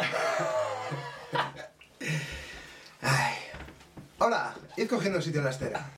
Hola, id cogiendo sitio en la estera.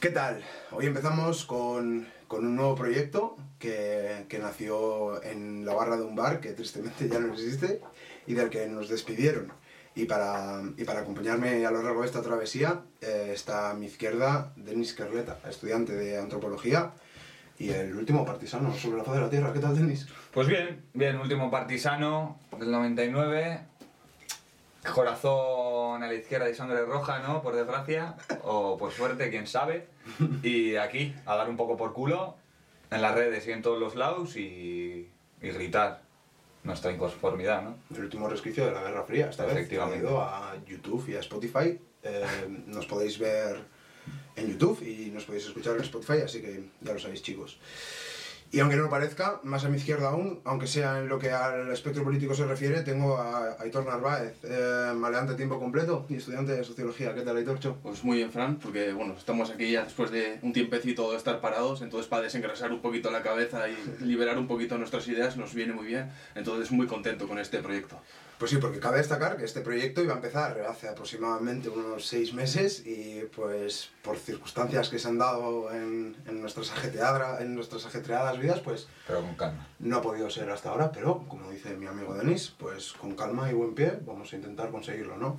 ¿Qué tal? Hoy empezamos con, con un nuevo proyecto que, que nació en la barra de un bar que tristemente ya no existe y del que nos despidieron. Y para, y para acompañarme a lo largo de esta travesía eh, está a mi izquierda Denis Kerleta, estudiante de antropología y el último partisano sobre la faz de la Tierra. ¿Qué tal, Denis? Pues bien, bien, último partisano del 99. Corazón a la izquierda y sangre roja, ¿no? Por desgracia. O por suerte, quién sabe. Y aquí, a dar un poco por culo, en las redes y en todos los lados y gritar nuestra inconformidad, ¿no? El último resquicio de la Guerra Fría, esta vez. Efectivamente. traído a YouTube y a Spotify. Eh, nos podéis ver en YouTube y nos podéis escuchar en Spotify, así que ya lo sabéis, chicos. Y aunque no lo parezca, más a mi izquierda aún, aunque sea en lo que al espectro político se refiere, tengo a Aitor Narváez, eh, maleante tiempo completo y estudiante de sociología. ¿Qué tal, Aitor? Cho? Pues muy bien, Fran, porque bueno, estamos aquí ya después de un tiempecito de estar parados, entonces para desengrasar un poquito la cabeza y liberar un poquito nuestras ideas nos viene muy bien, entonces muy contento con este proyecto. Pues sí, porque cabe destacar que este proyecto iba a empezar hace aproximadamente unos seis meses y pues por circunstancias que se han dado en, en nuestras, en nuestras ajetreadas vidas, pues Pero con calma. no ha podido ser hasta ahora, pero como dice mi amigo Denis, pues con calma y buen pie vamos a intentar conseguirlo, ¿no?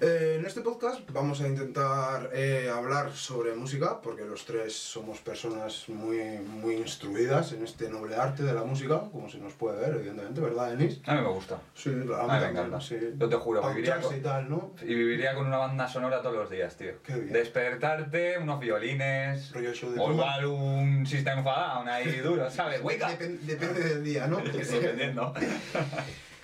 Eh, en este podcast vamos a intentar eh, hablar sobre música, porque los tres somos personas muy, muy instruidas en este noble arte de la música, como se nos puede ver, evidentemente, ¿verdad, Denis? A mí me gusta. Sí, A mí me encanta. sí. Yo te juro, viviría con- y tal, ¿no? Y viviría con una banda sonora todos los días, tío. Qué bien. Despertarte, unos violines. O igual un System of a Down ahí duro, ¿sabes? Depen- depende del día, ¿no? Dependiendo.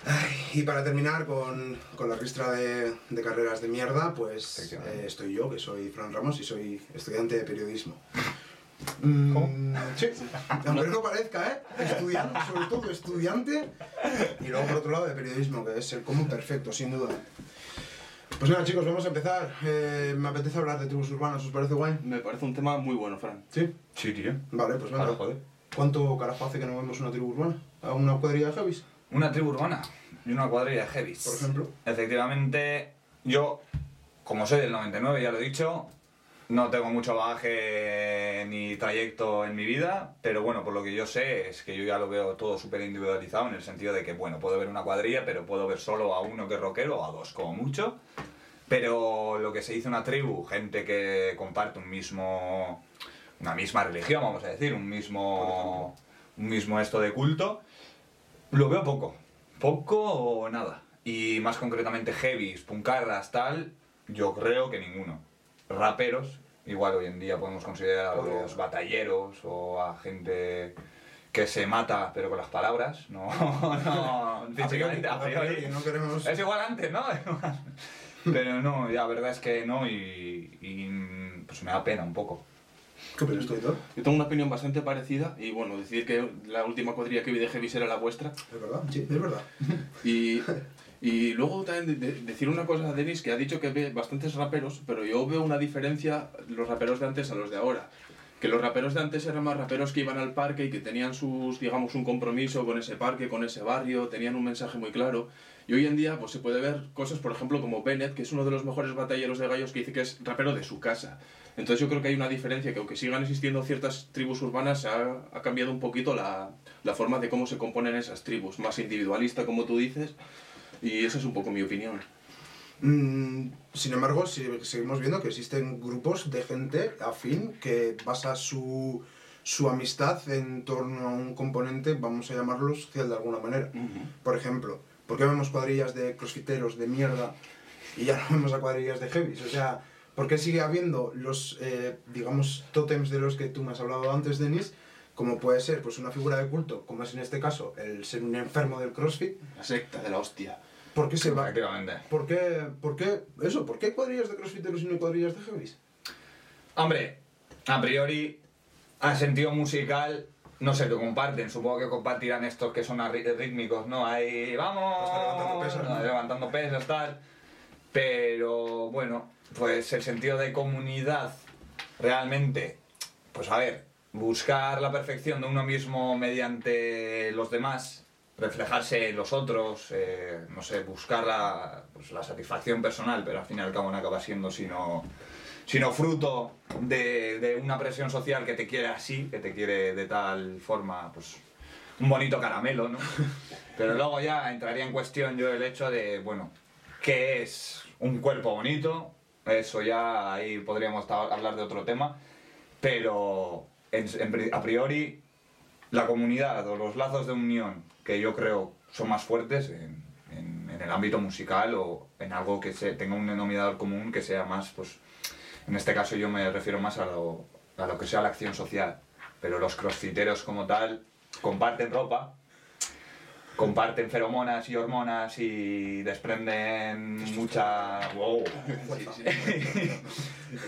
Ay, y para terminar con, con la ristra de, de carreras de mierda, pues eh, estoy yo, que soy Fran Ramos y soy estudiante de periodismo. Mm, ¿Cómo? Sí, aunque no parezca, ¿eh? Estudiante, sobre todo estudiante, y luego por otro lado de periodismo, que es el común perfecto, sin duda. Pues nada, chicos, vamos a empezar. Eh, me apetece hablar de tribus urbanas, ¿os parece guay? Me parece un tema muy bueno, Fran. Sí. Sí, tío. Vale, pues venga. Claro, joder. ¿Cuánto carajo hace que no vemos una tribu urbana? ¿A una cuadrilla de heavies, Una tribu urbana y una cuadrilla de heavies. por ejemplo? Efectivamente, yo, como soy del 99, ya lo he dicho, no tengo mucho bagaje ni trayecto en mi vida, pero bueno, por lo que yo sé es que yo ya lo veo todo súper individualizado en el sentido de que, bueno, puedo ver una cuadrilla, pero puedo ver solo a uno que es rockero o a dos como mucho. Pero lo que se dice una tribu, gente que comparte un mismo, una misma religión, vamos a decir, un mismo, un mismo esto de culto, lo veo poco. Poco o nada. Y más concretamente heavies, puncarras, tal, yo creo que ninguno. Raperos, igual hoy en día podemos considerar a los batalleros o a gente que se mata pero con las palabras, no, no físicamente, a priori. no queremos... Es igual antes, ¿no? Pero no, la verdad es que no y, y, pues me da pena un poco. ¿Qué opinas tú? Yo tengo una opinión bastante parecida y bueno, decir que la última cuadrilla que vi de Heavis era la vuestra Es verdad, sí, es verdad. y, y luego también de- de- decir una cosa a Denis que ha dicho que ve bastantes raperos, pero yo veo una diferencia los raperos de antes a los de ahora. Que los raperos de antes eran más raperos que iban al parque y que tenían sus, digamos, un compromiso con ese parque, con ese barrio, tenían un mensaje muy claro. Y hoy en día pues se puede ver cosas, por ejemplo, como Bennett, que es uno de los mejores batalleros de gallos que dice que es rapero de su casa. Entonces yo creo que hay una diferencia, que aunque sigan existiendo ciertas tribus urbanas, ha, ha cambiado un poquito la, la forma de cómo se componen esas tribus, más individualista como tú dices, y esa es un poco mi opinión. Mm, sin embargo, si- seguimos viendo que existen grupos de gente afín que basa su, su amistad en torno a un componente, vamos a llamarlo social de alguna manera. Por ejemplo, ¿por qué vemos cuadrillas de crossfiteros de mierda y ya no vemos a cuadrillas de heavies? O sea, ¿por qué sigue habiendo los, eh, digamos, tótems de los que tú me has hablado antes, Denis? Como puede ser pues una figura de culto, como es en este caso el ser un enfermo del crossfit. La secta de la hostia. ¿Por qué se va? Efectivamente. ¿Por qué, ¿Por qué eso? ¿Por qué hay cuadrillas de crossfiteros y no hay cuadrillas de heavies? Hombre, a priori, a sentido musical, no sé, lo comparten. Supongo que compartirán estos que son rítmicos, ¿no? Ahí, vamos, Está levantando pesas, ¿no? levantando pesas, tal. pero bueno, pues el sentido de comunidad realmente, pues a ver, buscar la perfección de uno mismo mediante los demás, reflejarse en los otros, eh, no sé, buscar la, pues, la satisfacción personal, pero al fin y al cabo no acaba siendo sino, sino fruto de, de una presión social que te quiere así, que te quiere de tal forma, pues un bonito caramelo, ¿no? Pero luego ya entraría en cuestión yo el hecho de, bueno, ¿qué es un cuerpo bonito? Eso ya ahí podríamos hablar de otro tema, pero en- en a priori la comunidad o los lazos de unión que yo creo son más fuertes en- en el ámbito musical o en algo que se, tenga un denominador común que sea más, pues, en este caso yo me refiero más a lo, a lo que sea la acción social. Pero los crossfiteros como tal comparten ropa, comparten feromonas y hormonas y desprenden mucha... ¡Wow! Sí,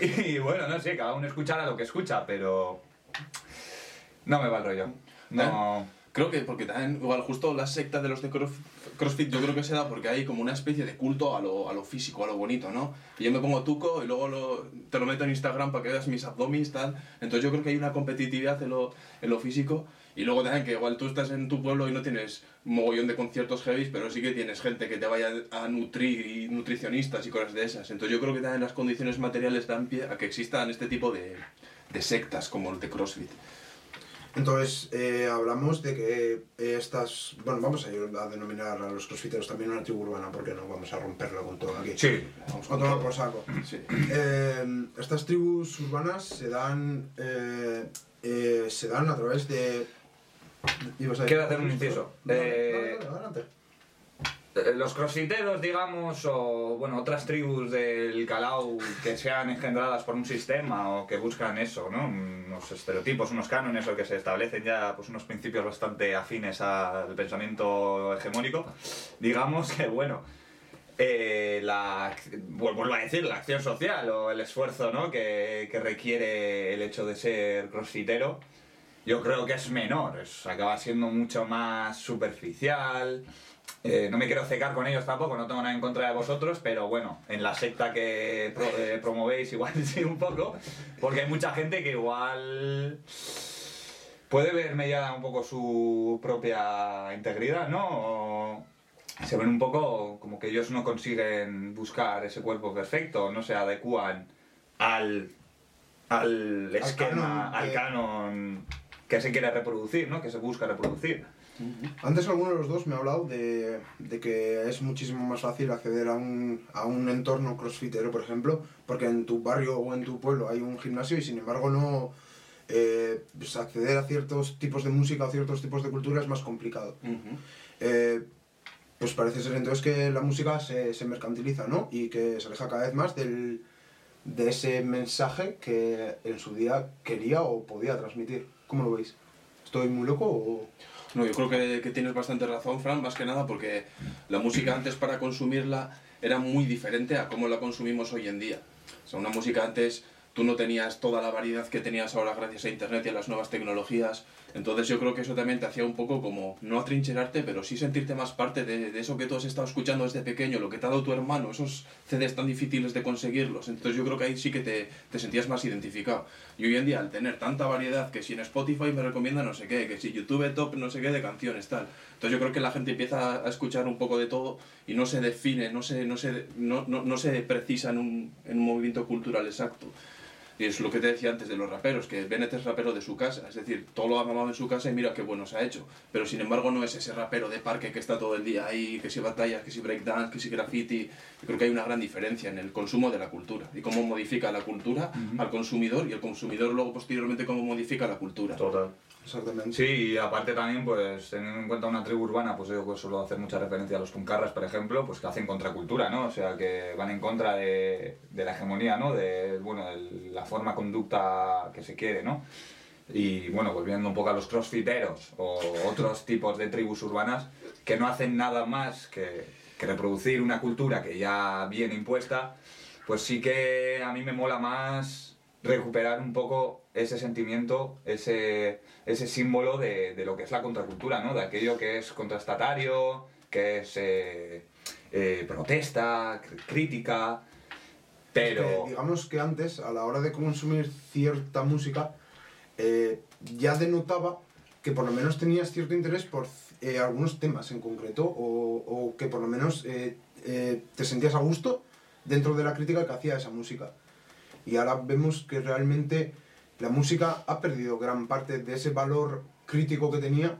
sí. y bueno, no sé, cada uno escuchará lo que escucha, pero no me va el rollo. No. Creo que porque también, igual, justo la secta de los de cross- CrossFit, yo creo que se da porque hay como una especie de culto a lo, a lo físico, a lo bonito, ¿no? Y yo me pongo tuco y luego lo- te lo meto en Instagram para que veas mis abdomis, tal. Entonces yo creo que hay una competitividad en lo, en lo físico. Y luego también que igual tú estás en tu pueblo y no tienes un mogollón de conciertos heavy, pero sí que tienes gente que te vaya a nutrir y nutricionistas y cosas de esas. Entonces yo creo que también las condiciones materiales dan pie a que existan este tipo de, de sectas como el de CrossFit. Entonces, eh, hablamos de que eh, estas. Bueno, vamos a ir a denominar a los crossfiteros también una tribu urbana, porque no vamos a romperlo con todo aquí. Sí, Vamos A con tomar todo. por saco. Sí. Eh, estas tribus urbanas se dan. eh, eh, se dan a través de. Quiero hacer un inciso. Eh. Eh, Los crossfiteros, digamos, o bueno, otras tribus del Calau que sean engendradas por un sistema o que buscan eso, ¿no? Unos estereotipos, unos cánones o que se establecen ya pues unos principios bastante afines al pensamiento hegemónico, digamos que bueno, eh, la, vuelvo a decir, la acción social o el esfuerzo ¿no? que, que requiere el hecho de ser crossfitero, yo creo que es menor, es, acaba siendo mucho más superficial. Eh, no me quiero cegar con ellos tampoco, no tengo nada en contra de vosotros, pero bueno, en la secta que pro- eh, promovéis igual sí un poco, porque hay mucha gente que igual puede ver mediada un poco su propia integridad, ¿no? O se ven un poco como que ellos no consiguen buscar ese cuerpo perfecto, no se adecúan al, al esquema, canon al canon que se quiere reproducir, ¿no? Que se busca reproducir. Antes alguno de los dos me ha hablado de, de que es muchísimo más fácil acceder a un, a un entorno crossfitero, por ejemplo, porque en tu barrio o en tu pueblo hay un gimnasio y sin embargo no eh, pues acceder a ciertos tipos de música o ciertos tipos de cultura es más complicado. Eh, pues parece ser entonces que la música se, se mercantiliza, ¿no? Y que se aleja cada vez más del, de ese mensaje que en su día quería o podía transmitir. ¿Cómo lo veis? ¿Estoy muy loco o...? No, yo creo que, que tienes bastante razón, Fran, más que nada porque la música antes para consumirla era muy diferente a cómo la consumimos hoy en día. O sea, una música antes tú no tenías toda la variedad que tenías ahora gracias a Internet y a las nuevas tecnologías. Entonces yo creo que eso también te hacía un poco como, no atrincherarte, pero sí sentirte más parte de, eso que tú has estado escuchando desde pequeño, lo que te ha dado tu hermano, esos CDs tan difíciles de conseguirlos. Entonces yo creo que ahí sí que te, te sentías más identificado. Y hoy en día, al tener tanta variedad, que si en Spotify me recomienda no sé qué, que si YouTube top no sé qué de canciones, tal. Entonces yo creo que la gente empieza a escuchar un poco de todo y no se define, no se, no se, no, no, no se precisa en un, en un movimiento cultural exacto. Y es lo que te decía antes de los raperos, que Bennett es rapero de su casa, es decir, todo lo ha mamado en su casa y mira qué bueno se ha hecho. Pero sin embargo no es ese rapero de parque que está todo el día ahí, que si batallas, que si breakdance, que si graffiti. Yo creo que hay una gran diferencia en el consumo de la cultura y cómo modifica la cultura al consumidor y el consumidor luego posteriormente cómo modifica la cultura. Total. Sí, y aparte también, pues teniendo en cuenta una tribu urbana, pues yo suelo hacer mucha referencia a los puncarras, por ejemplo, pues que hacen contracultura, ¿no? O sea, que van en contra de, la hegemonía, ¿no? De, bueno, de la forma conducta que se quiere, ¿no? Y bueno, volviendo un poco a los crossfiteros o otros tipos de tribus urbanas que no hacen nada más que reproducir una cultura que ya viene impuesta, pues sí que a mí me mola más recuperar un poco ese sentimiento, ese, ese símbolo de, de lo que es la contracultura, ¿no? De aquello que es contrastatario, que es eh, eh, protesta, cr- crítica, pero... Digamos que antes, a la hora de consumir cierta música, eh, ya denotaba que por lo menos tenías cierto interés por algunos temas en concreto, o, o que por lo menos te sentías a gusto dentro de la crítica que hacía esa música. Y ahora vemos que realmente la música ha perdido gran parte de ese valor crítico que tenía,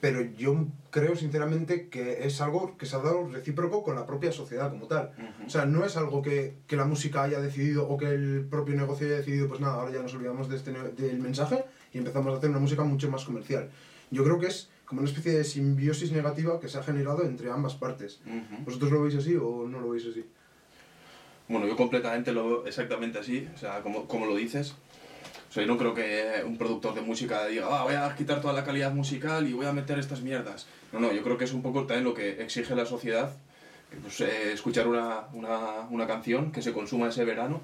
pero yo creo sinceramente que es algo que se ha dado recíproco con la propia sociedad como tal. O sea, no es algo que, que la música haya decidido o que el propio negocio haya decidido, pues nada, ahora ya nos olvidamos de este del mensaje y empezamos a hacer una música mucho más comercial. Yo creo que es como una especie de simbiosis negativa que se ha generado entre ambas partes. ¿Vosotros lo veis así o no lo veis así? Bueno, yo completamente lo veo exactamente así, o sea, como, como lo dices. O sea, yo no creo que un productor de música diga, ah, voy a quitar toda la calidad musical y voy a meter estas mierdas. No, no, yo creo que es un poco también lo que exige la sociedad, que, pues, eh, escuchar una, una, una canción que se consuma ese verano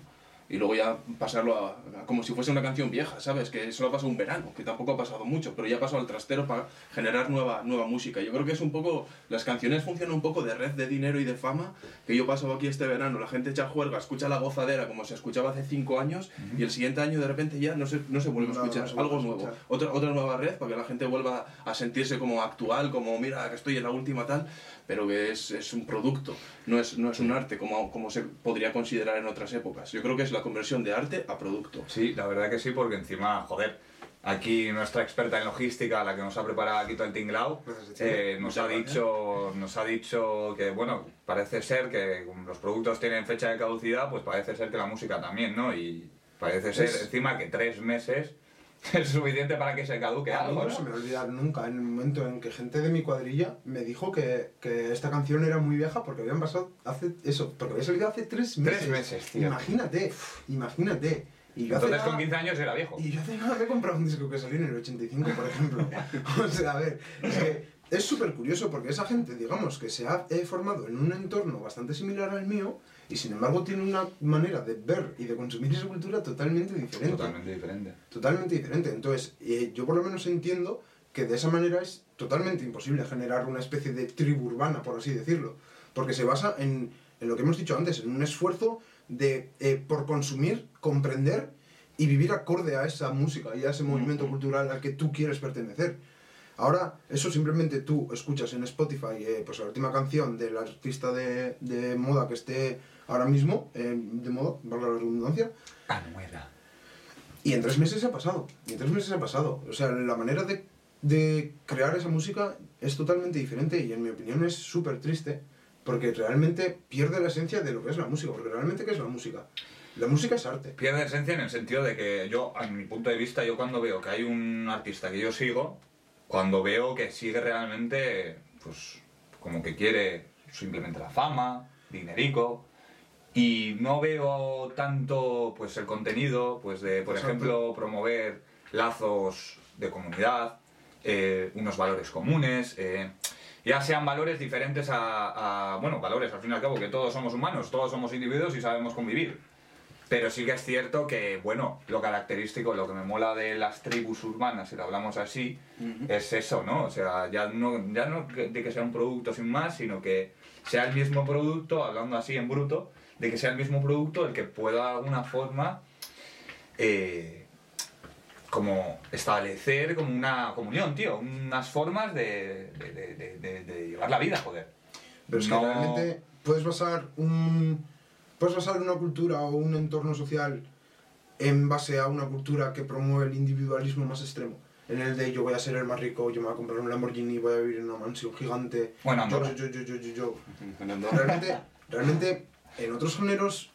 y luego ya pasarlo a, a como si fuese una canción vieja, ¿sabes? Que solo ha pasado un verano, que tampoco ha pasado mucho, pero ya ha pasado al trastero para generar nueva, nueva música. Yo creo que es un poco, las canciones funcionan un poco de red de dinero y de fama, que yo paso aquí este verano, la gente echa juerga, escucha la gozadera como se escuchaba hace cinco años, y el siguiente año de repente ya no se, no se vuelve a Nada, escuchar, no algo a nuevo. escuchar. Otra, otra nueva red para que la gente vuelva a sentirse como actual, como mira que estoy en la última tal, pero que es, es un producto, no es, no es un arte como, como se podría considerar en otras épocas. Yo creo que es la conversión de arte a producto. Sí, la verdad que sí, porque encima, joder, aquí nuestra experta en logística, la que nos ha preparado aquí todo el tinglao, Chile. eh, nos, ha dicho, nos ha dicho que, bueno, parece ser que los productos tienen fecha de caducidad, pues parece ser que la música también, ¿no? Y parece ser Es- encima que tres meses es suficiente para que se caduque algo, no se ¿no? me va a olvidar nunca en el momento en que gente de mi cuadrilla me dijo que, que esta canción era muy vieja porque habían pasado hace eso, porque había salido hace tres meses. Tres meses, tío. Imagínate, imagínate. Y yo Entonces nada- con 15 años era viejo. Y yo hace nada me he comprado un disco que salió en el 85, por ejemplo. o sea, a ver, es que es súper curioso porque esa gente, digamos, que se ha formado en un entorno bastante similar al mío y sin embargo tiene una manera de ver y de consumir esa cultura totalmente diferente. Totalmente diferente. Totalmente diferente. Entonces, eh, yo por lo menos entiendo que de esa manera es totalmente imposible generar una especie de tribu urbana, por así decirlo. Porque se basa en, en lo que hemos dicho antes, en un esfuerzo de, eh, por consumir, comprender y vivir acorde a esa música y a ese movimiento cultural al que tú quieres pertenecer. Ahora, eso simplemente tú escuchas en Spotify eh, pues la última canción del artista de, de moda que esté ahora mismo, eh, de moda, valga la redundancia, Anuela. y en tres meses ha pasado. Y en tres meses ha pasado. O sea, la manera de, de crear esa música es totalmente diferente y en mi opinión es súper triste porque realmente pierde la esencia de lo que es la música. Porque realmente, ¿qué es la música? La música es arte. Pierde esencia en el sentido de que yo, a mi punto de vista, yo cuando veo que hay un artista que yo sigo, cuando veo que sigue realmente, pues, como que quiere simplemente la fama, dinerico, y no veo tanto, pues, el contenido, pues, de, por Exacto. ejemplo, promover lazos de comunidad, eh, unos valores comunes, eh, ya sean valores diferentes a, a, bueno, valores al fin y al cabo, que todos somos humanos, todos somos individuos y sabemos convivir. Pero sí que es cierto que, bueno, lo característico, lo que me mola de las tribus urbanas, si lo hablamos así, es eso, ¿no? O sea, ya no, ya no de que sea un producto sin más, sino que sea el mismo producto, hablando así en bruto, de que sea el mismo producto el que pueda de alguna forma eh, como establecer como una comunión, tío, unas formas de, de- de- de- de- de llevar la vida, joder. Pero es No- que realmente puedes basar un puedes basar una cultura o un entorno social en base a una cultura que promueve el individualismo más extremo. En el de yo voy a ser el más rico, yo me voy a comprar un Lamborghini, voy a vivir en una mansión gigante. Bueno, yo, yo, yo, yo, yo, yo. Realmente, realmente, en otros géneros,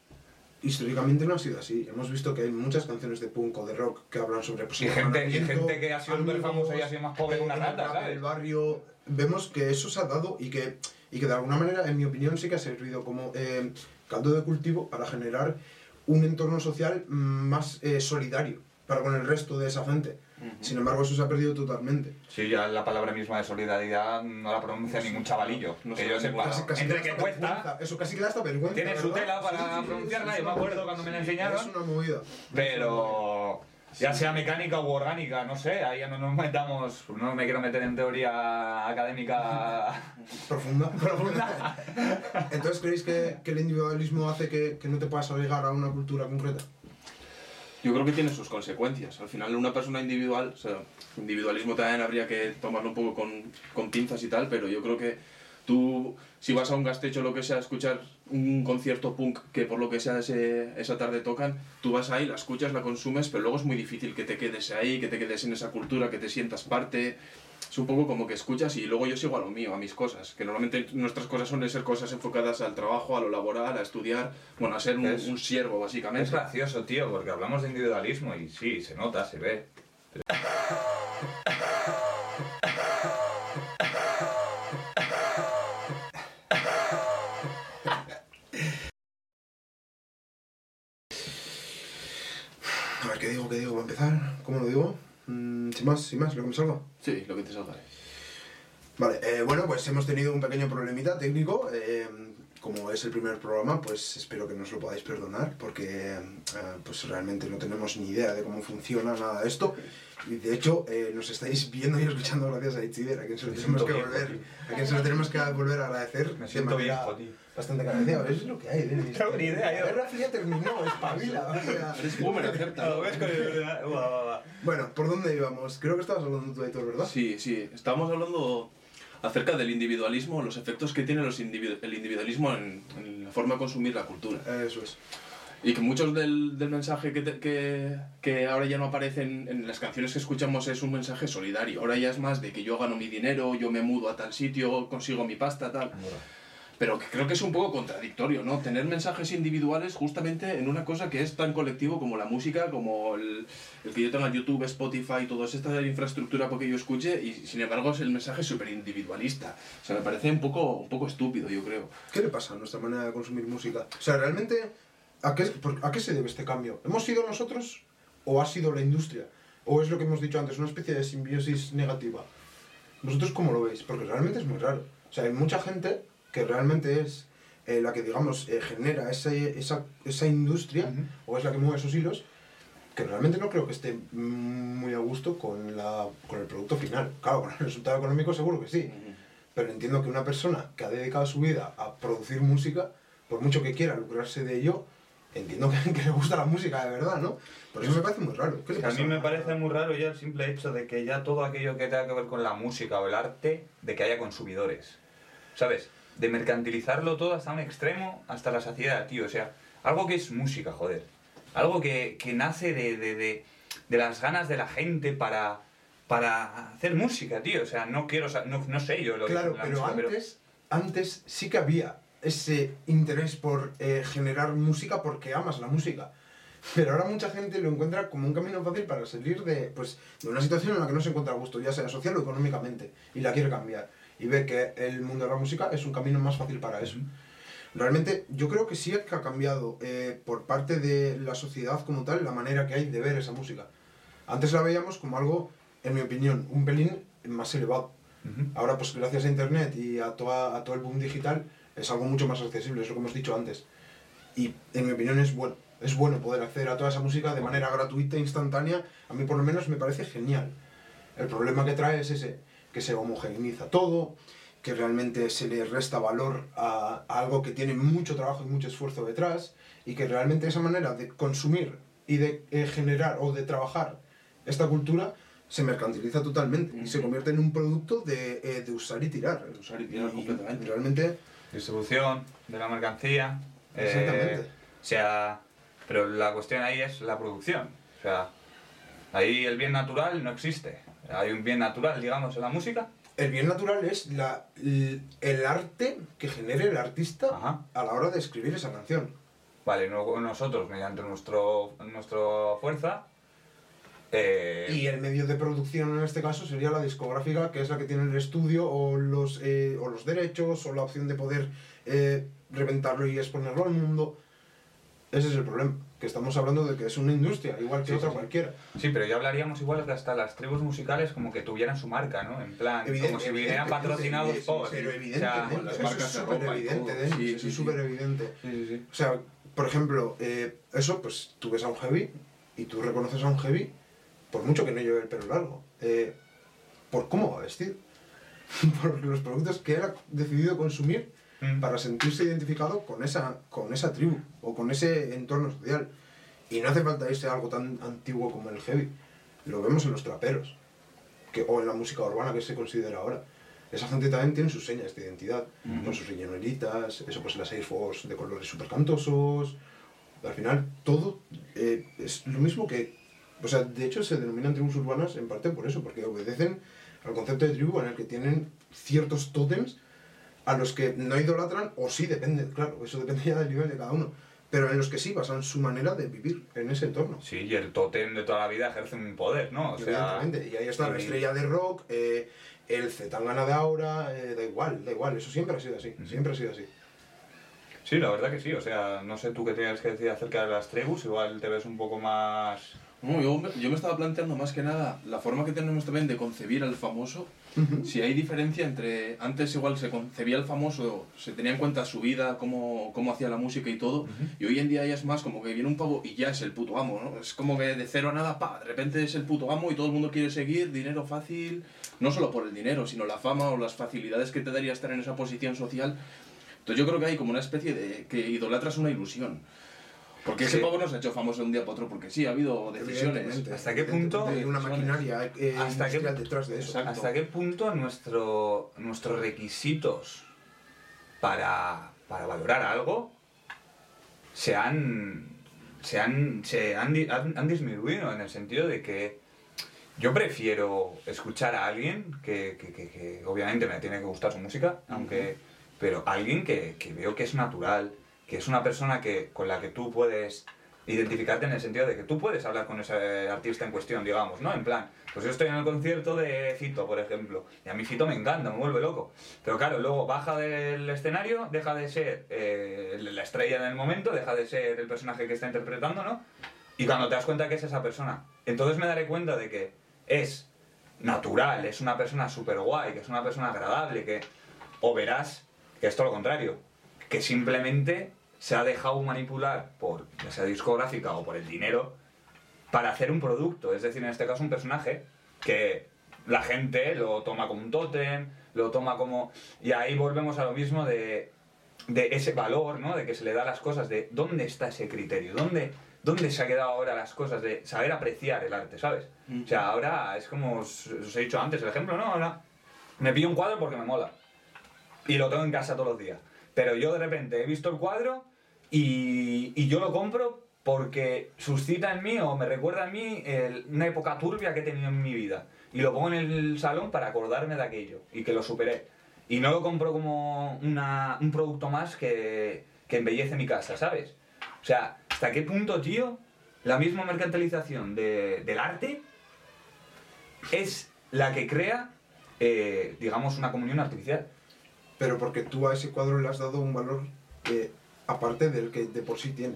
históricamente no ha sido así. Hemos visto que hay muchas canciones de punk o de rock que hablan sobre pues, Y gente- y gente que ha sido súper famosa y ha sido más pobre que una rata, ¿sabes? del barrio. Vemos que eso se ha dado y que, y que de alguna manera, en mi opinión, sí que ha servido como eh, caldo de cultivo para generar un entorno social más eh, solidario para con el resto de esa gente. Sin embargo, eso se ha perdido totalmente. Sí, ya la palabra misma de solidaridad no la pronuncia ningún chavalillo. no que yo sepa. Casi- Entre da que cuesta, vergüenza. Eso casi que da hasta vergüenza. tiene su tela para Sí, sí, sí, pronunciarla, es yo me acuerdo cuando me la enseñaron. Es una movida. pero Ya sea mecánica u orgánica, no sé, ahí ya no nos metamos, no me quiero meter en teoría académica Profunda. profunda. Entonces, ¿creéis que, que el individualismo hace que, que no te puedas obligar a una cultura concreta? Yo creo que tiene sus consecuencias. Al final, una persona individual, o sea, individualismo también habría que tomarlo un poco con, con pinzas y tal, pero yo creo que tú, si vas a un gastecho o lo que sea, a escuchar un concierto punk que por lo que sea ese- esa tarde tocan, tú vas ahí, la escuchas, la consumes, pero luego es muy difícil que te quedes ahí, que te quedes en esa cultura, que te sientas parte. Es un poco como que escuchas y luego yo sigo a lo mío, a mis cosas. Que normalmente nuestras cosas son de ser cosas enfocadas al trabajo, a lo laboral, a estudiar, bueno, a ser un, Es- un siervo, básicamente. Es gracioso, tío, porque hablamos de individualismo y sí, se nota, se ve. Más, sin más, lo que me salga. Sí, lo que te salga. Vale, eh, bueno, pues hemos tenido un pequeño problemita técnico. eh, como es el primer programa, pues espero que nos lo podáis perdonar, porque eh, pues realmente no tenemos ni idea de cómo funciona nada de esto. Y de hecho, eh, nos estáis viendo y escuchando gracias a Itziber, a quien se lo tenemos que volver, a quien se lo tenemos que volver a agradecer. Me siento viejo, tío. Bastante agradecida. Es lo que hay, tengo ni idea, yo. La guerra fría terminó, espabila. o sea. Eres boomer, acerta. Bueno, ¿por dónde íbamos? Creo que estabas hablando tú, Aitor, ¿verdad? Sí, sí. Estábamos hablando acerca del individualismo, los efectos que tiene los individu- el individualismo en, en la forma de consumir la cultura. Eso es. Y que muchos del, del mensaje que, te- que, que ahora ya no aparece en, en las canciones que escuchamos es un mensaje solidario. Ahora ya es más de que yo gano mi dinero, yo me mudo a tal sitio, consigo mi pasta, tal. Pero que creo que es un poco contradictorio, ¿no? Tener mensajes individuales justamente en una cosa que es tan colectivo como la música, como el, el que yo tenga YouTube, Spotify, toda esta infraestructura para que yo escuche, y sin embargo es el mensaje súper individualista. O sea, me parece un poco, un poco estúpido, yo creo. ¿Qué le pasa a nuestra manera de consumir música? O sea, realmente, ¿a qué, ¿a qué se debe este cambio? ¿Hemos sido nosotros o ha sido la industria? ¿O es lo que hemos dicho antes, una especie de simbiosis negativa? ¿Vosotros cómo lo veis? Porque realmente es muy raro. O sea, hay mucha gente que realmente es eh, la que, digamos, eh, genera ese- esa, esa industria, o es la que mueve esos hilos, que realmente no creo que esté muy a gusto con, la, con el producto final. Claro, con el resultado económico seguro que sí. Pero entiendo que una persona que ha dedicado su vida a producir música, por mucho que quiera lucrarse de ello, entiendo que, que le gusta la música de verdad, ¿no? Por eso me parece muy raro. ¿Qué le a mí me parece muy raro ya el simple hecho de que ya todo aquello que tenga que ver con la música o el arte, de que haya consumidores. ¿Sabes? De mercantilizarlo todo hasta un extremo, hasta la saciedad, tío. O sea, algo que es música, joder. Algo que, que nace de, de, de, de las ganas de la gente para, para hacer música, tío. O sea, no quiero, no, no sé yo lo que Claro, la pero música, antes, antes sí que había ese interés por eh, generar música porque amas la música. Pero ahora mucha gente lo encuentra como un camino fácil para salir de, pues, de una situación en la que no se encuentra a gusto, ya sea social o económicamente, y la quiere cambiar. Y ve que el mundo de la música es un camino más fácil para eso. Realmente yo creo que sí que ha cambiado eh, por parte de la sociedad como tal la manera que hay de ver esa música. Antes la veíamos como algo, en mi opinión, un pelín más elevado. Ahora, pues gracias a Internet y a, toda, a todo el boom digital, es algo mucho más accesible, es lo que hemos dicho antes. Y en mi opinión es bueno. Es bueno poder acceder a toda esa música de manera gratuita, instantánea. A mí por lo menos me parece genial. El problema que trae es ese, que se homogeneiza todo, que realmente se le resta valor a, a algo que tiene mucho trabajo y mucho esfuerzo detrás, y que realmente esa manera de consumir y de eh, generar o de trabajar esta cultura se mercantiliza totalmente y se convierte en un producto de, eh, de usar y tirar. De usar y tirar completamente. Realmente, distribución de la mercancía. eh, Exactamente. o sea, pero la cuestión ahí es la producción. O sea, ahí el bien natural no existe. Hay un bien natural, digamos, en la música. el bien natural es la, el arte que genere el artista Ajá. a la hora de escribir esa canción. Vale, nosotros, mediante nuestro, nuestra fuerza, eh, Y el medio de producción en este caso sería la discográfica, que es la que tiene el estudio o los, eh, o los derechos o la opción de poder eh, reventarlo y exponerlo al mundo. Ese es el problema, que estamos hablando de que es una industria, igual que Sí, otra sí, sí. cualquiera. Sí, pero ya hablaríamos igual que hasta las tribus musicales como que tuvieran su marca, ¿no? En plan, como si vinieran patrocinados por... Pero o sea, evidentemente, las eso marcas es súper evidente, eso sí, es sí. súper evidente. O sea, por ejemplo, eh, eso, pues tú ves a un heavy y tú reconoces a un heavy por mucho que no lleve el pelo largo, eh, por cómo va a vestir, por los productos que él ha decidido consumir Mm. para sentirse identificado con esa, con esa tribu o con ese entorno social. Y no hace falta irse a algo tan antiguo como el heavy. Lo vemos en los traperos, que, o en la música urbana que se considera ahora. Esa gente también tiene sus señas de identidad, con sus riñoneritas, eso pues las Air Force de colores súper cantosos. Al final, todo eh, es lo mismo que... O sea, de hecho se denominan tribus urbanas en parte por eso, porque obedecen al concepto de tribu en el que tienen ciertos tótems a los que no idolatran, o sí, depende, claro, eso depende ya del nivel de cada uno, pero en los que sí basan su manera de vivir en ese entorno. Sí, y el tótem de toda la vida ejerce un poder, ¿no? O sea, y ahí está la estrella de rock, eh, el Zetangana de ahora, eh, da igual, da igual, eso siempre ha sido así, siempre ha sido así. Sí, la verdad que sí. O sea, no sé tú qué tienes que decir acerca de las tribus. Igual te ves un poco más... No, yo, yo me estaba planteando más que nada la forma que tenemos también de concebir al famoso. Si hay diferencia entre. Antes, igual se concebía al famoso, se tenía en cuenta su vida, cómo, cómo hacía la música y todo. Y hoy en día ya es más como que viene un pavo y ya es el puto amo, ¿no? Es como que de cero a nada, pa, de repente es el puto amo y todo el mundo quiere seguir, dinero fácil. No solo por el dinero, sino la fama o las facilidades que te daría estar en esa posición social. Entonces yo creo que hay como una especie de. que idolatras una ilusión. Porque ese Sí. pavo no se ha hecho famoso de un día para otro, porque sí, ha habido decisiones. ¿Hasta qué punto- Hay una maquinaria eh, ¿Hasta qué- detrás de eso. Exacto. ¿Hasta qué punto nuestro, nuestros requisitos para, para valorar algo se han, se, han, se han, di- han- han disminuido en el sentido de que yo prefiero escuchar a alguien que, que- que- que obviamente me tiene que gustar su música, aunque, pero alguien que, que veo que es natural, que es una persona que, con la que tú puedes identificarte en el sentido de que tú puedes hablar con ese artista en cuestión, digamos, ¿no? En plan, pues yo estoy en el concierto de Fito, por ejemplo, y a mí Fito me encanta, me vuelve loco. Pero claro, luego baja del escenario, deja de ser eh, la estrella del momento, deja de ser el personaje que está interpretando, ¿no? Y cuando te das cuenta que es esa persona, entonces me daré cuenta de que es natural, es una persona súper guay, que es una persona agradable, que... O verás que es todo lo contrario, que simplemente se ha dejado manipular por ya sea discográfica o por el dinero para hacer un producto, es decir, en este caso un personaje que la gente lo toma como un tótem, lo toma como... Y ahí volvemos a lo mismo de, de ese valor, ¿no? De que se le da a las cosas, de dónde está ese criterio, dónde, dónde se ha quedado ahora las cosas, de saber apreciar el arte, ¿sabes? O sea, ahora es como os, os he dicho antes el ejemplo, ¿no? Ahora me pillo un cuadro porque me mola y lo tengo en casa todos los días. Pero yo de repente he visto el cuadro y, yo lo compro porque suscita en mí o me recuerda a mí una época turbia que he tenido en mi vida. Y lo pongo en el salón para acordarme de aquello y que lo superé. Y no lo compro como una- un producto más que, que embellece mi casa, ¿sabes? O sea, ¿hasta qué punto, tío, la misma mercantilización de- del arte es la que crea, eh, digamos, una comunión artificial? Pero porque tú a ese cuadro le has dado un valor eh, aparte del que de por sí tiene.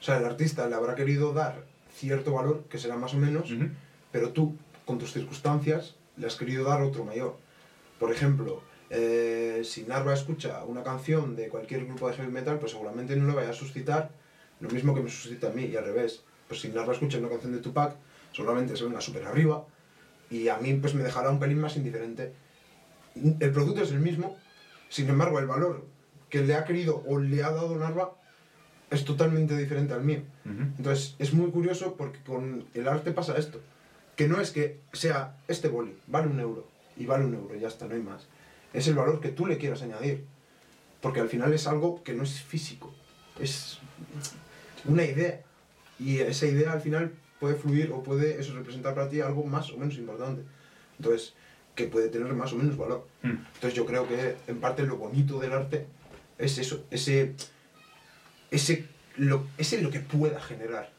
O sea, el artista le habrá querido dar cierto valor, que será más o menos, pero tú, con tus circunstancias, le has querido dar otro mayor. Por ejemplo, eh, si Narva escucha una canción de cualquier grupo de heavy metal, pues seguramente no le vaya a suscitar lo mismo que me suscita a mí, y al revés. Pues si Narva escucha una canción de Tupac, seguramente se venga súper arriba, y a mí pues me dejará un pelín más indiferente. El producto es el mismo, sin embargo, el valor que le ha querido o le ha dado Narva es totalmente diferente al mío. Entonces, es muy curioso porque con el arte pasa esto. Que no es que sea este boli, vale un euro, y vale un euro, ya está, no hay más. Es el valor que tú le quieras añadir. Porque al final es algo que no es físico, es una idea. Y esa idea al final puede fluir o puede eso representar para ti algo más o menos importante. Entonces, que puede tener más o menos valor. Mm. Entonces yo creo que en parte lo bonito del arte es eso, ese, ese, lo, ese lo que pueda generar.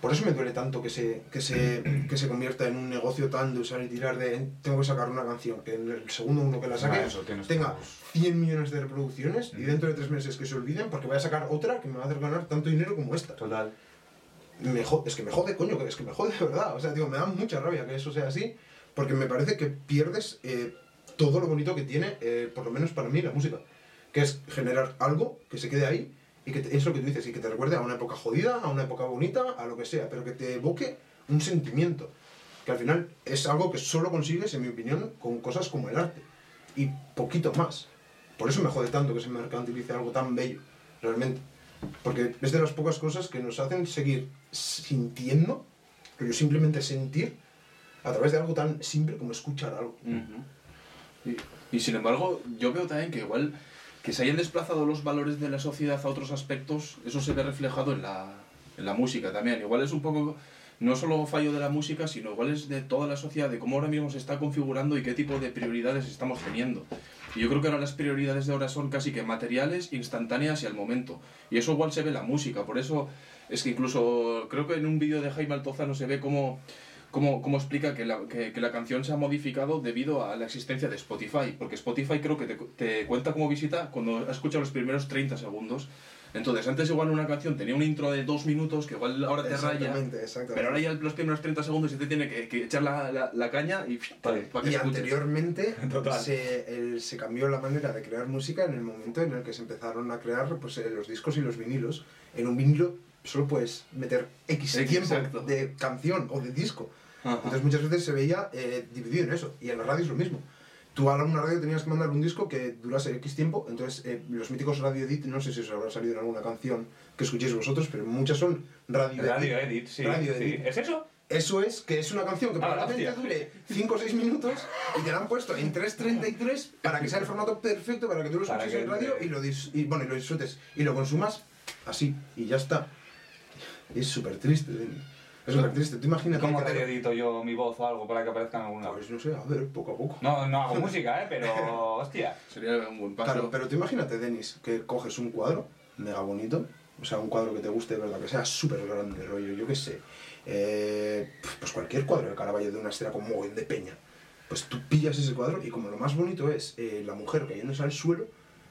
Por eso me duele tanto que se, que, se, que se convierta en un negocio tan de usar y tirar de tengo que sacar una canción, que en el segundo uno que la saque Ah, tenga todos. 100 millones de reproducciones y Mm. dentro de tres meses que se olviden porque voy a sacar otra que me va a hacer ganar tanto dinero como esta. Total. Me es que me jode, coño, es que me jode de verdad. O sea, digo, me da mucha rabia que eso sea así, porque me parece que pierdes eh, todo lo bonito que tiene, eh, por lo menos para mí, la música. Que es generar algo que se quede ahí y que te- es lo que tú dices, y que te recuerde a una época jodida, a una época bonita, a lo que sea, pero que te evoque un sentimiento. Que al final es algo que solo consigues, en mi opinión, con cosas como el arte. Y poquito más. Por eso me jode tanto que se mercantilice algo tan bello, realmente. Porque es de las pocas cosas que nos hacen seguir sintiendo, pero simplemente sentir, a través de algo tan simple como escuchar algo. y, sin embargo, yo veo también que igual que se hayan desplazado los valores de la sociedad a otros aspectos, eso se ve reflejado en la, en la música también. Igual es un poco, no solo fallo de la música, sino igual es de toda la sociedad, de cómo ahora mismo se está configurando y qué tipo de prioridades estamos teniendo. Y yo creo que ahora las prioridades de ahora son casi que materiales, instantáneas y al momento. Y eso igual se ve en la música. Por eso es que incluso creo que en un vídeo de Jaime Altozano se ve cómo cómo, cómo explica que la, que, que la, canción se ha modificado debido a la existencia de Spotify. Porque Spotify creo que te, te cuenta como visita cuando escuchas los primeros 30 segundos. Entonces, antes igual una canción tenía un intro de dos minutos que igual ahora te raya. Exactamente, exactamente. Pero ahora ya los primeros 30 segundos y te tiene que, que echar la, la, la, caña y para y que anteriormente se, el- se cambió la manera de crear música en el momento en el que se empezaron a crear pues, eh, los discos y los vinilos. En un vinilo solo puedes meter X X, tiempo exacto. de canción o de disco. Ajá. Entonces muchas veces se veía eh, dividido en eso. Y en la radio es lo mismo. Tú a una radio tenías que mandar un disco que durase X tiempo, entonces eh, los míticos Radio Edit, no sé si os habrá salido en alguna canción que escuchéis vosotros, pero muchas son Radio, Radio Edit, sí. Radio sí. Edit. ¿Es eso? Eso es que es una canción que Ah, probablemente hostia. dure 5 o 6 minutos y te la han puesto en 3.33 para que sea el formato perfecto para que tú lo escuches en radio y lo, dis- y, bueno, y lo disfrutes y lo consumas así y ya está. Es súper triste, Denis. Es súper triste. Tú imagínate ¿Cómo te edito yo mi voz o algo para que aparezca en algún lado? Pues no sé, a ver, poco a poco. No, no hago música, ¿eh? Pero, hostia. Sería un buen paso. Claro, pero tú imagínate, Denis, que coges un cuadro mega bonito, o sea, un cuadro que te guste de verdad, que sea súper grande, rollo, yo qué sé, eh, pues cualquier cuadro de Caravaggio de una estera con mogollón de peña, pues tú pillas ese cuadro y como lo más bonito es eh, la mujer cayéndose al suelo,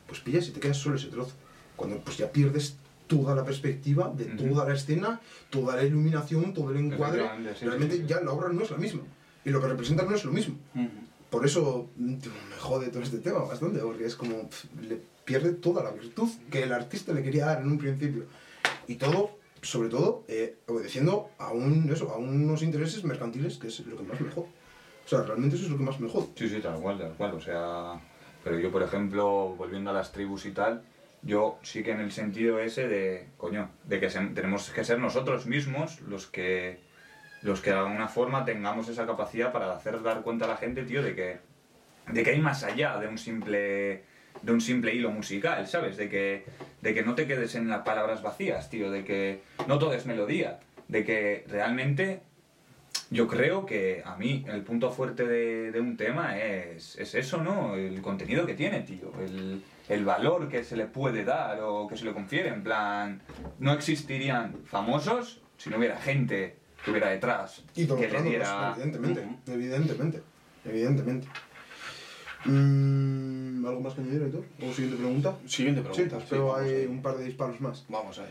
pues pillas y te quedas solo ese trozo. Cuando pues ya pierdes toda la perspectiva de toda la escena, toda la iluminación, todo el encuadre, sí, realmente sí, sí. ya la obra no es la misma. Y lo que representa no es lo mismo. Por eso mm, me jode todo este tema bastante, porque es como pf, le pierde toda la virtud que el artista le quería dar en un principio. Y todo, sobre todo, eh, obedeciendo a, un, eso, a unos intereses mercantiles, que es lo que más me jode. O sea, realmente eso es lo que más me jode. Sí, sí, tal cual, tal cual. O sea, pero yo, por ejemplo, volviendo a las tribus y tal, yo sí que en el sentido ese de, coño, de que tenemos que ser nosotros mismos los que, los que de alguna forma tengamos esa capacidad para hacer dar cuenta a la gente, tío, de que, de que hay más allá de un simple de un simple hilo musical, ¿sabes? De que, de que no te quedes en las palabras vacías, tío, de que no todo es melodía, de que realmente yo creo que a mí el punto fuerte de, de un tema es, es eso, ¿no? El contenido que tiene, tío. El, el valor que se le puede dar o que se le confiere. En plan, no existirían famosos si no hubiera gente que hubiera detrás Y que le diera... evidentemente, evidentemente, evidentemente. Mm, ¿Algo más que añadir, Héctor? ¿O siguiente pregunta? Siguiente pregunta. sí, vamos hay un par de disparos más. Vamos ahí.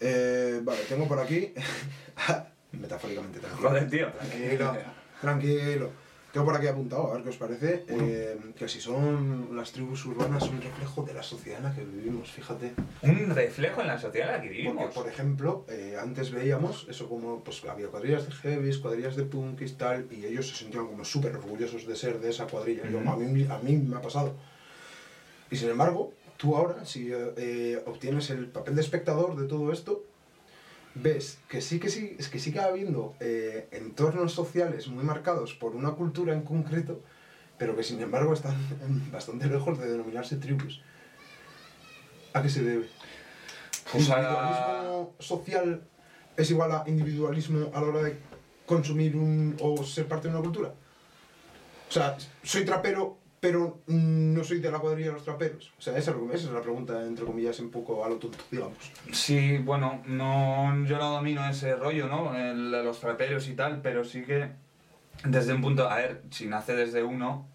Eh, vale, tengo por aquí. Metafóricamente, tranquilo. Joder, tío. Tranquilo, tranquilo. Tengo por aquí apuntado, a ver qué os parece. eh, que si son las tribus urbanas un reflejo de la sociedad en la que vivimos, fíjate. Un reflejo en la sociedad en la que Porque, vivimos. por ejemplo, eh, antes veíamos eso como, pues había cuadrillas de heavies, cuadrillas de punk y tal, y ellos se sentían como súper orgullosos de ser de esa cuadrilla. Yo, Ujú. a, mí, a mí me ha pasado. Y sin embargo, tú ahora, si eh, eh, obtienes el papel de espectador de todo esto, ves que sí que sí, es que sigue habiendo eh, entornos sociales muy marcados por una cultura en concreto, pero que sin embargo están bastante lejos de denominarse tribus. ¿A qué se debe? Pues a- ¿Individualismo social es igual a individualismo a la hora de consumir un, o ser parte de una cultura? O sea, soy trapero, pero no soy de la cuadrilla de los traperos. O sea, esa es, la pregunta, entre comillas, un poco a lo tonto, digamos. Sí, bueno, no, yo no domino ese rollo, ¿no? El- los traperos y tal, pero sí que desde un punto, a ver, si nace desde uno,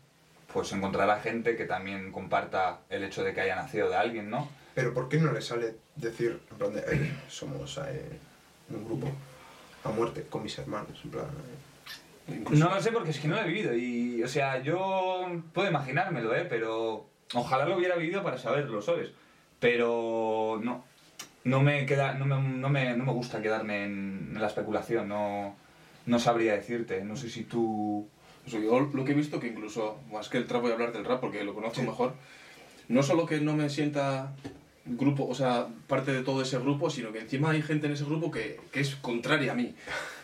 pues encontrará gente que también comparta el hecho de que haya nacido de alguien, ¿no? Pero ¿por qué no le sale decir, en plan de, "Ey, somos eh, un grupo a muerte con mis hermanos? En plan, eh, Incluso- No lo sé porque es que no lo he vivido y, o sea, yo puedo imaginármelo, ¿eh? Pero ojalá lo hubiera vivido para saberlo, ¿sabes? Pero no, no me queda, no me, no me, no me gusta quedarme en, en la especulación, no, no sabría decirte. No sé si tú... Yo lo que he visto que incluso, más que el trap voy a hablar del rap porque lo conozco Sí. mejor, no solo que no me sienta grupo, o sea, parte de todo ese grupo, sino que encima hay gente en ese grupo que, que es contraria a mí.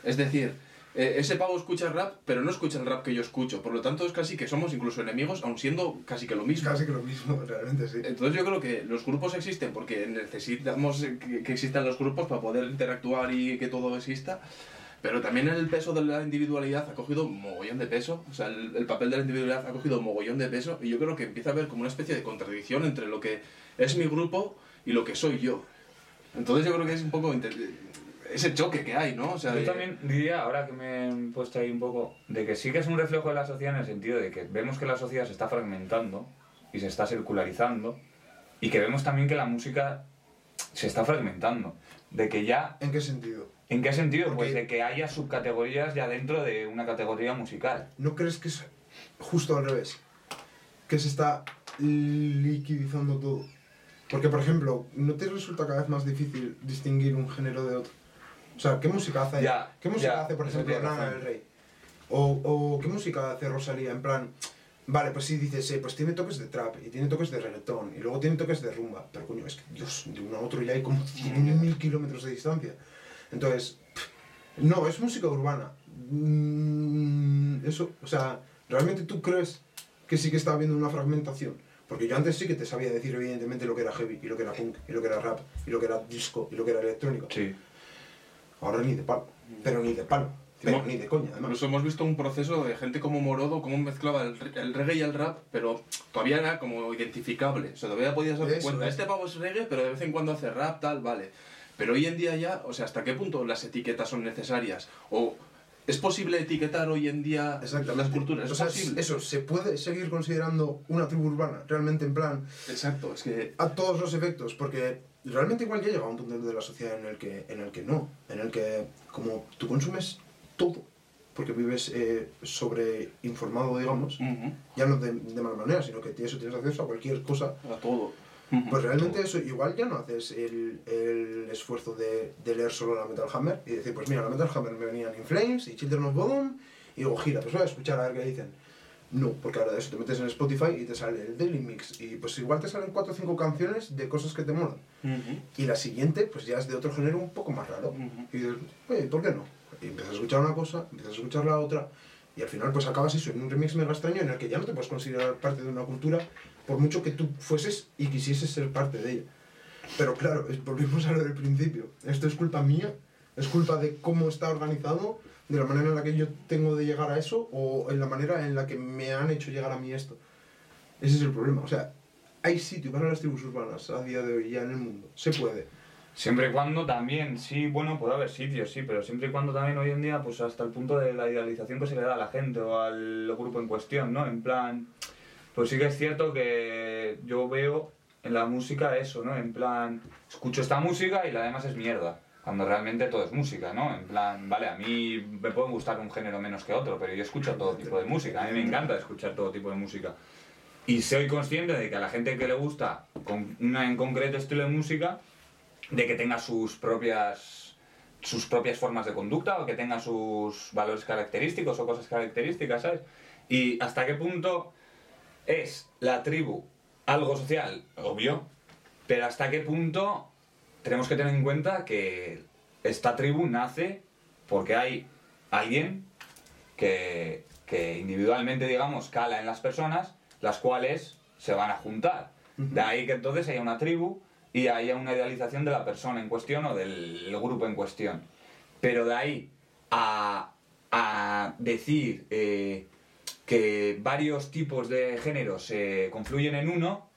Es decir, eh, ese pavo escucha rap, pero no escucha el rap que yo escucho. Por lo tanto, es casi que somos incluso enemigos, aun siendo casi que lo mismo. Casi que lo mismo, realmente sí. Entonces yo creo que los grupos existen porque necesitamos que, que existan los grupos para poder interactuar y que todo exista, pero también el peso de la individualidad ha cogido mogollón de peso, o sea, el, el papel de la individualidad ha cogido mogollón de peso y yo creo que empieza a haber como una especie de contradicción entre lo que es mi grupo y lo que soy yo. Entonces yo creo que es un poco ese choque que hay, ¿no? O sea, Yo de- también diría, ahora que me he puesto ahí un poco, de que sí que es un reflejo de la sociedad en el sentido de que vemos que la sociedad se está fragmentando y se está circularizando y que vemos también que la música se está fragmentando. De que ya, ¿En qué sentido? ¿en qué sentido? Porque- Pues de que haya subcategorías ya dentro de una categoría musical. ¿No crees que es justo al revés? Que se está liquidizando todo. Porque, por ejemplo, ¿no te resulta cada vez más difícil distinguir un género de otro? O sea, ¿qué música hace? ¿Qué música hace, por ejemplo, Lana del Rey? O, o ¿qué música hace Rosalía? En plan, vale, pues sí dices, eh, pues tiene toques de trap, y tiene toques de reggaetón, y luego tiene toques de rumba. Pero coño, es que, Dios, de uno a otro ya hay como 100.000 kilómetros de distancia. Entonces, no, es música urbana. Mm, eso, o sea, ¿realmente tú crees que sí que está habiendo una fragmentación? Porque yo antes sí que te sabía decir evidentemente lo que era heavy, y lo que era punk, y lo que era rap, y lo que era disco, y lo que era electrónica. Sí. Ahora ni de palo. Pero ni de palo. Pero ni de coña, además. Incluso hemos visto un proceso de gente como Morodo, cómo mezclaba el, el reggae y el rap, pero todavía era como identificable. O sea, todavía podías darte Eso cuenta. es. Este pavo es reggae, pero de vez en cuando hace rap, tal, vale. Pero hoy en día ya, o sea, ¿hasta qué punto las etiquetas son necesarias? ¿O es posible etiquetar hoy en día las culturas? ¿Es O sea, posible? eso, ¿se puede seguir considerando una tribu urbana? Realmente en plan, Exacto, es que... a todos los efectos, porque realmente igual ya llega a un punto de la sociedad en el que, en el que no, en el que como tú consumes todo, porque vives eh, sobreinformado, digamos, Ujú, ya no de, de mala manera, sino que tienes, tienes acceso a cualquier cosa, A todo. Pues realmente eso, igual ya no haces el, el esfuerzo de, de leer solo la Metal Hammer y decir, pues mira, la Metal Hammer me venían In Flames y Children of Bodom, y digo, gira, pues voy a escuchar a ver qué dicen. No, porque ahora de eso te metes en Spotify y te sale el Daily Mix, y pues igual te salen 4 o 5 canciones de cosas que te molan. Ujú, Y la siguiente, pues ya es de otro género un poco más raro. ujú. Y dices, oye, ¿por qué no? Y empiezas a escuchar una cosa, empiezas a escuchar la otra, y al final pues acabas eso en un remix mega extraño en el que ya no te puedes considerar parte de una cultura, por mucho que tú fueses y quisieses ser parte de ella. Pero claro, volvemos a lo del principio. Esto es culpa mía, es culpa de cómo está organizado, de la manera en la que yo tengo de llegar a eso, o en la manera en la que me han hecho llegar a mí esto. Ese es el problema. O sea, hay sitio para las tribus urbanas a día de hoy ya en el mundo. Se puede. Siempre y cuando también, sí, bueno, puede haber sitios, sí, pero siempre y cuando también hoy en día, pues hasta el punto de la idealización que se le da a la gente o al grupo en cuestión, ¿no? En plan, pues sí que es cierto que yo veo en la música eso, ¿no? En plan, escucho esta música y la demás es mierda, cuando realmente todo es música, ¿no? En plan, vale, a mí me puede gustar un género menos que otro, pero yo escucho todo tipo de música, a mí me encanta escuchar todo tipo de música. Y soy consciente de que a la gente que le gusta con una en concreto estilo de música, de que tenga sus propias sus propias formas de conducta o que tenga sus valores característicos o cosas características, ¿sabes? Y hasta qué punto es la tribu algo social, obvio, pero hasta qué punto tenemos que tener en cuenta que esta tribu nace porque hay alguien que, que individualmente, digamos, cala en las personas, las cuales se van a juntar. De ahí que entonces haya una tribu y haya una idealización de la persona en cuestión o del grupo en cuestión. Pero de ahí a, a decir eh, que varios tipos de géneros se confluyen en uno,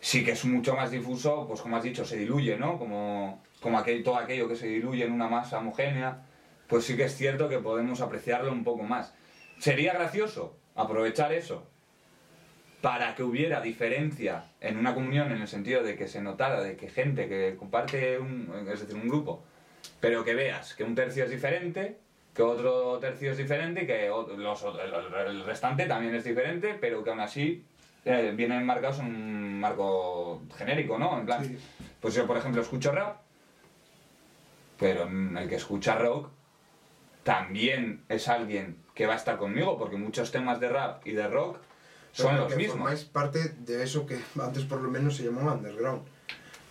sí que es mucho más difuso, pues como has dicho, se diluye, ¿no? Como, como todo aquello que se diluye en una masa homogénea, pues sí que es cierto que podemos apreciarlo un poco más. Sería gracioso aprovechar eso para que hubiera diferencia en una comunión en el sentido de que se notara de que gente que comparte un, es decir, un grupo, pero que veas que un tercio es diferente, que otro tercio es diferente y que los, el, restante también es diferente, pero que aún así eh, vienen marcados en un marco genérico, ¿no? En plan, Sí. pues yo por ejemplo escucho rap, pero el que escucha rock también es alguien que va a estar conmigo, porque muchos temas de rap y de rock son Pero los que mismos. Formáis parte de eso que antes por lo menos se llamaba underground.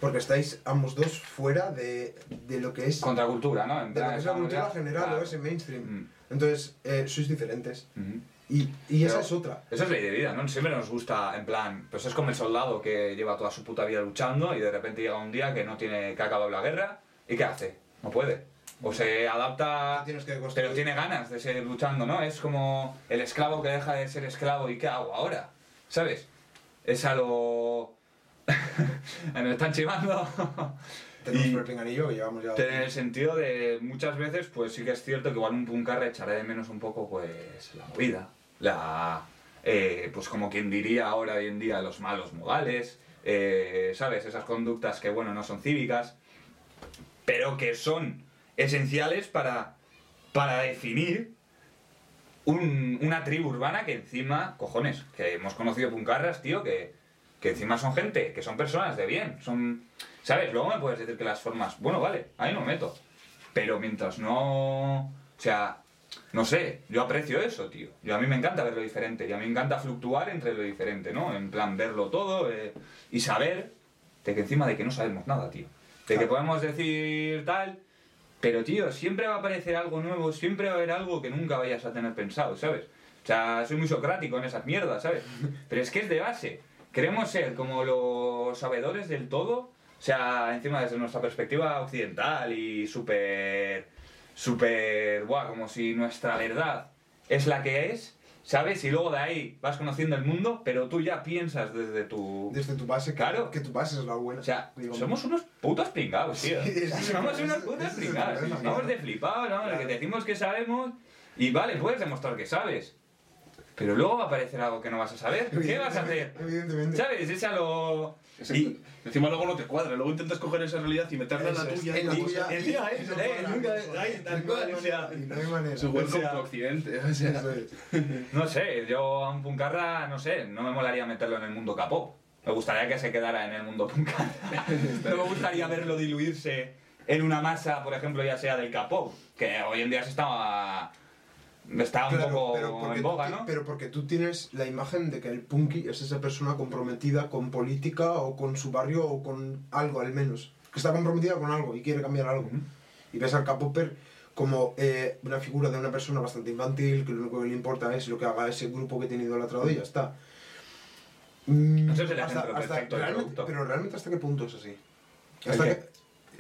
Porque estáis ambos dos fuera de, de lo que es, Contracultura, ¿no? En de lo que es la cultura general claro. o ese mainstream. Mm. Entonces, eh, sois diferentes. Ujú. Y, y esa es otra. Eso es ley de vida, ¿no? Siempre nos gusta, en plan, pues es como el soldado que lleva toda su puta vida luchando y de repente llega un día que no tiene, que ha acabado la guerra y ¿qué hace? No puede. O se adapta, Tienes que pero tiene ganas de seguir luchando, ¿no? Es como el esclavo que deja de ser esclavo y ¿qué hago ahora? ¿Sabes? Es a Me están chivando. Tenemos y- que llevamos ya. en el sentido de muchas veces, pues sí que es cierto que igual un puncarra echará de menos un poco, pues, la movida, la, eh, pues como quien diría ahora hoy en día, los malos modales, eh, ¿sabes? Esas conductas que, bueno, no son cívicas, pero que son esenciales para, para definir un- una tribu urbana que encima, cojones, que hemos conocido puncarras, tío, que, que encima son gente, que son personas de bien, son... ¿Sabes? Luego me puedes decir que las formas... Bueno, vale, ahí no me meto. Pero mientras no... O sea, no sé, yo aprecio eso, tío. Yo a mí me encanta ver lo diferente y a mí me encanta fluctuar entre lo diferente, ¿no? En plan, verlo todo eh, y saber de que encima de que no sabemos nada, tío. De que podemos decir tal, pero tío, siempre va a aparecer algo nuevo, siempre va a haber algo que nunca vayas a tener pensado, ¿sabes? O sea, soy muy socrático en esas mierdas, ¿sabes? Pero es que es de base. Queremos ser como los sabedores del todo, o sea, encima desde nuestra perspectiva occidental y súper, súper, buah, como si nuestra verdad es la que es, ¿sabes? Y luego de ahí vas conociendo el mundo, pero tú ya piensas desde tu... Desde tu base, que- Claro. que tu base es la buena. O sea, Digo, somos unos putos pringados, tío. Sí, somos unos putos sí, pringados. Vamos de flipados, ¿no? Claro. Que te decimos que sabemos y vale, puedes demostrar que sabes. Pero luego va a aparecer algo que no vas a saber. ¿Qué vas a hacer? Evidentemente. ¿Sabes? Es a lo... Y, Encima luego no te cuadra, luego intentas coger esa realidad y meterla en la tuya. en la tuya. encima eh, nunca- no tal hay cual, o sea, manera, no hay. Su Occidente. O sea. No sé, yo a un puncarra, no sé, no me molaría meterlo en el mundo capó. Me gustaría que se quedara en el mundo puncarra. no me gustaría verlo diluirse en una masa, por ejemplo, ya sea del capó, que hoy en día se está, está un Claro, poco pero porque en boga, ¿no? Pero porque tú tienes la imagen de que el punky es esa persona comprometida con política o con su barrio o con algo al menos. Que está comprometida con algo y quiere cambiar algo. Y ves al K-Popper como eh, una figura de una persona bastante infantil, que lo único que le importa es lo que haga ese grupo que tiene idolatrado y ya está. Mm, Ese es el ejemplo perfecto del realmente-. Pero realmente hasta qué punto es así. ¿El Hasta que,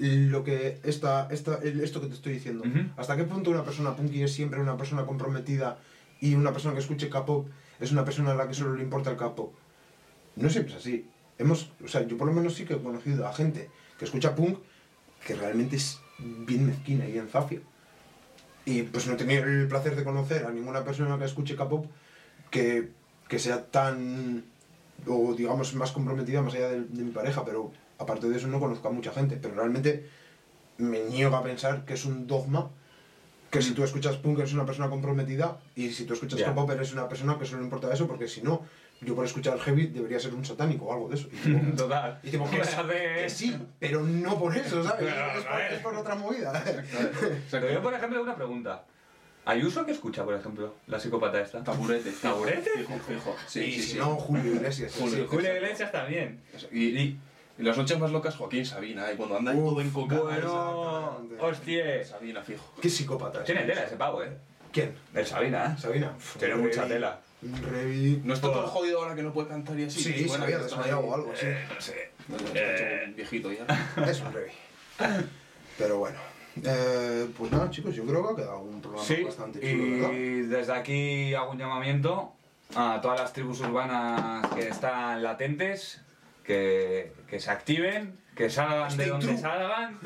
lo que esta, esta, esto que te estoy diciendo. ¿Hasta qué punto una persona punky es siempre una persona comprometida y una persona que escuche K-pop es una persona a la que solo le importa el K-pop? No siempre es así. Hemos, o sea, yo por lo menos sí que he conocido a gente que escucha punk que realmente es bien mezquina y bien zafia. Y pues no he tenido el placer de conocer a ninguna persona que escuche K-pop que, que sea tan, o digamos, más comprometida más allá de, de mi pareja, pero aparte de eso no conozco a mucha gente. Pero realmente me niego a pensar que es un dogma que si tú escuchas punk eres una persona comprometida y si tú escuchas Ya. K-pop eres una persona que solo le importa eso porque si no, yo por escuchar heavy debería ser un satánico o algo de eso. Y tipo, Total. y tipo, que, Pues que sí, pero no por eso, ¿sabes? Pero, es, a por, es por otra movida. Pero yo, por ejemplo, una pregunta. ¿Ayuso que escucha, por ejemplo, la psicópata esta? Taburete. ¿Taburete? Fijo, fijo. Sí, y sí, si sí. no, Julio Iglesias. Julio. sí. Julio Iglesias también. Y, y, y las noches más locas, Joaquín Sabina. Y cuando anda Uf, todo encocado. Bueno, exactamente. hostia. Sabina, fijo. Qué psicópata. Tiene tela ese pavo, eh. ¿Quién? El Sabina, ¿eh? Sabina. Tiene mucha tela. Un Revi. ¿No está todo jodido ahora que no puede cantar y así? Sí, que está desmayado o algo, sí. Eh, no sé. No, no, está hecho un viejito ya. Es un Revi. Pero bueno. Eh, pues nada, chicos, yo creo que ha quedado un programa Sí, bastante chulo, ¿verdad? y desde aquí hago un llamamiento a todas las tribus urbanas que están latentes, que, que se activen, que salgan de donde true. salgan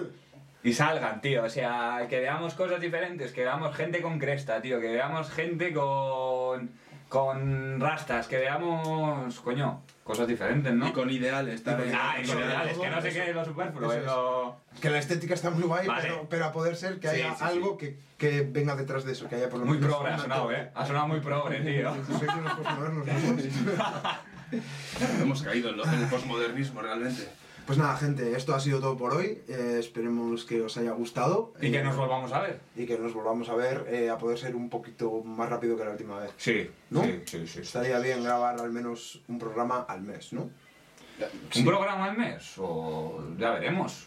y salgan, tío. O sea, que veamos cosas diferentes, que veamos gente con cresta, tío, que veamos gente con, con rastas, que veamos, coño, cosas diferentes, ¿no? Y con ideales también. Ah, y con ideales, que no sé qué es lo superfluo, es lo... Que la estética está muy guay, Vale. pero, pero a poder ser que Sí, haya sí, sí. algo que, que venga detrás de eso, que haya por lo Muy menos progre ha sonado, eh. Ha sonado muy progre, tío. Sois unos postmodernos, ¿no? Hemos caído en, lo- en el posmodernismo realmente. Pues nada, gente, esto ha sido todo por hoy. Eh, esperemos que os haya gustado. Y que eh, nos volvamos a ver. y que nos volvamos a ver eh, a poder ser un poquito más rápido que la última vez. Sí, ¿No? sí, sí, sí, sí. Estaría bien grabar al menos un programa al mes, ¿no? ¿Un programa al mes? O ya veremos.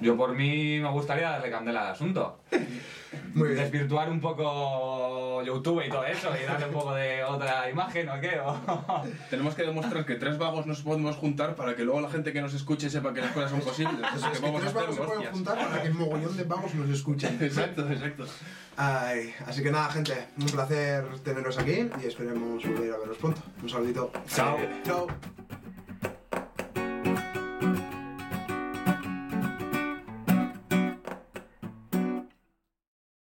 Yo por mí me gustaría darle candela al asunto. Muy bien. Desvirtuar un poco YouTube y todo eso y darle un poco de otra imagen o qué. O... Tenemos que demostrar que tres vagos nos podemos juntar para que luego la gente que nos escuche sepa que las cosas son posibles. Eso es que que vamos a tres hacer vagos se pueden hostias. juntar para que el mogollón de vagos nos escuchen. Exacto, exacto. Ay, así que nada, gente, un placer teneros aquí y esperemos volver a veros pronto. Un saludito. Chao. Chao.